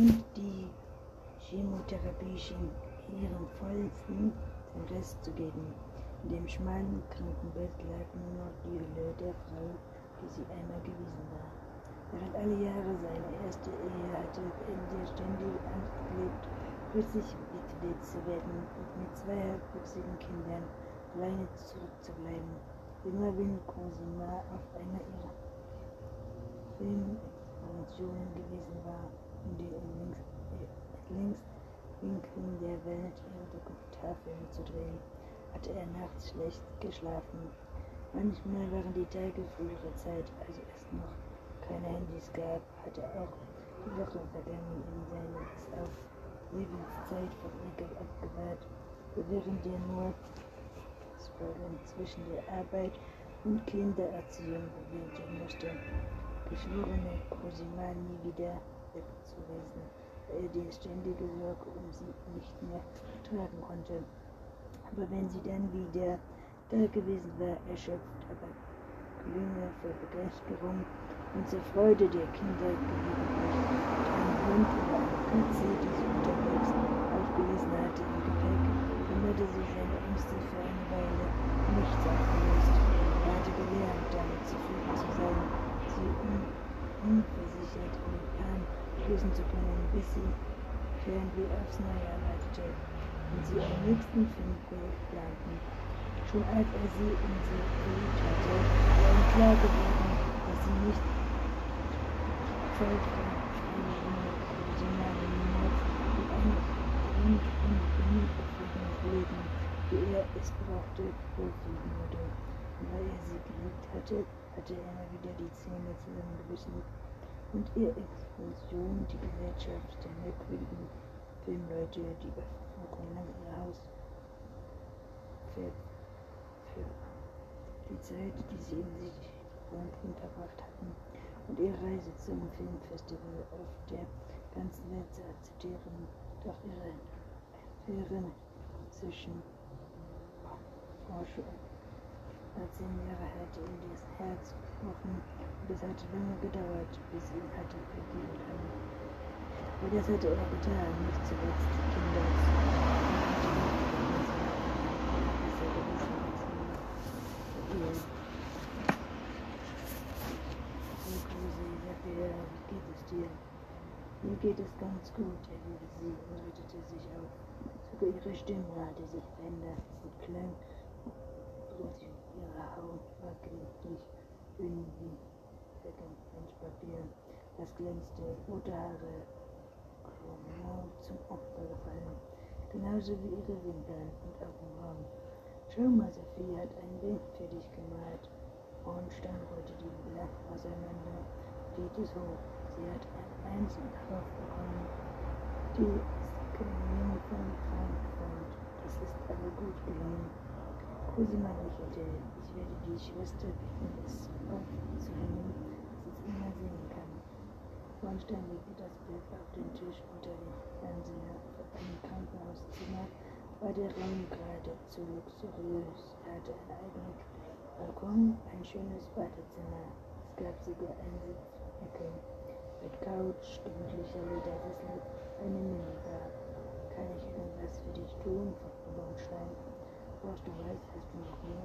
Und die Chemotherapie schien ihren vollsten Rest zu geben. In dem schmalen Krankenbett lag nur noch die Hülle der Frau, die sie einmal gewesen war. Während alle Jahre seiner ersten Ehe hatte in der ständig Angst gelebt, plötzlich Witwe zu werden und mit zwei halbwüchsigen Kindern alleine zurückzubleiben. Immer wenn Cosima auf einer ihrer Filminstallationen gewesen war, in den längst, längst Winkeln der Welt ihre Dokumentarfilme zu drehen, hatte er nachts schlecht geschlafen. Manchmal waren die Tage frühere Zeit, also es noch keine Handys gab, hatte auch die Woche vergangen in seiner auf Lebenszeit von Ekel abgewahrt, während er nur zwischen der Arbeit und Kindererziehung bewältigen musste. Geschworene Cosima nie wieder wegzuweisen, weil er die ständige um sie nicht mehr tragen konnte. Aber wenn sie dann wieder da gewesen war, erschöpft, aber glühende vor Begeisterung und zur Freude der Kinder gelegentlich mit einem Hund oder einer Katze, die sie unterwegs aufgelesen hatte im Gepäck, kümmerte sie seine Ängste für eine Weile nichts aufgelöst. Er hatte gelernt, damit zufrieden zu sein, sie un unversichert in den Lösen zu können, bis sie Fernweh aufs Neue erwartete und sie am nächsten Filmprojekt planten. Schon als er sie in sie verliebt hatte, war ihm klar geworden, dass sie nicht einer emotionalen Not und einem rund und unbefriedigendes Leben, wie er es brauchte, wohlfühlen würde. Und weil er sie geliebt hatte, hatte er immer wieder die Zähne zusammengebissen und ihr Explosion die Gesellschaft der merkwürdigen Filmleute, die wochenlang ihr Haus für, für die Zeit, die sie in sich wohnten, verbracht hatten und ihre Reise zum Filmfestival auf der ganzen Welt zu akzeptieren. Doch ihre Affäre zwischen Forschung als zehn Jahre hatte ihm das Herz gebrochen und es hatte lange gedauert, bis ihn hatte vergeben können. Aber das hatte er getan, nicht zuletzt die Kinder zu besser gewissen als ihn. So, Grüße, Isabel, wie geht es dir? Mir geht es ganz gut, erwiderte sie und richtete sich auf. Sogar ihre Stimme hatte sich verändert und klang durch ihre Haut war gliedrig, wie Pergamentpapier. Das glänzte, rote Haare genau zum Opfer gefallen, genauso wie ihre Wimpern und Augenbrauen. Schau mal, Sophie hat ein Bild fertig gemalt. Ornstein wollte die Blatt auseinander, geht es hoch. Sie hat ein Eins drauf bekommen. Die ist gemein von Frankfurt. Das ist aber gut gelungen. Cosima lächelte. Ich werde die Schwester bitten, es aufzuhängen, dass es immer sehen kann. Ornstein legte das Bild auf den Tisch unter dem Fernseher. Ein Krankenhauszimmer war der Raum geradezu luxuriös. Er hatte einen eigenen Balkon, ein schönes Badezimmer. Es gab sogar eine Sitzecke mit Couch, gemütlicher Ledersessel, eine Minibar. Kann ich irgendwas für dich tun? fragte Bornstein. First and right has been removed.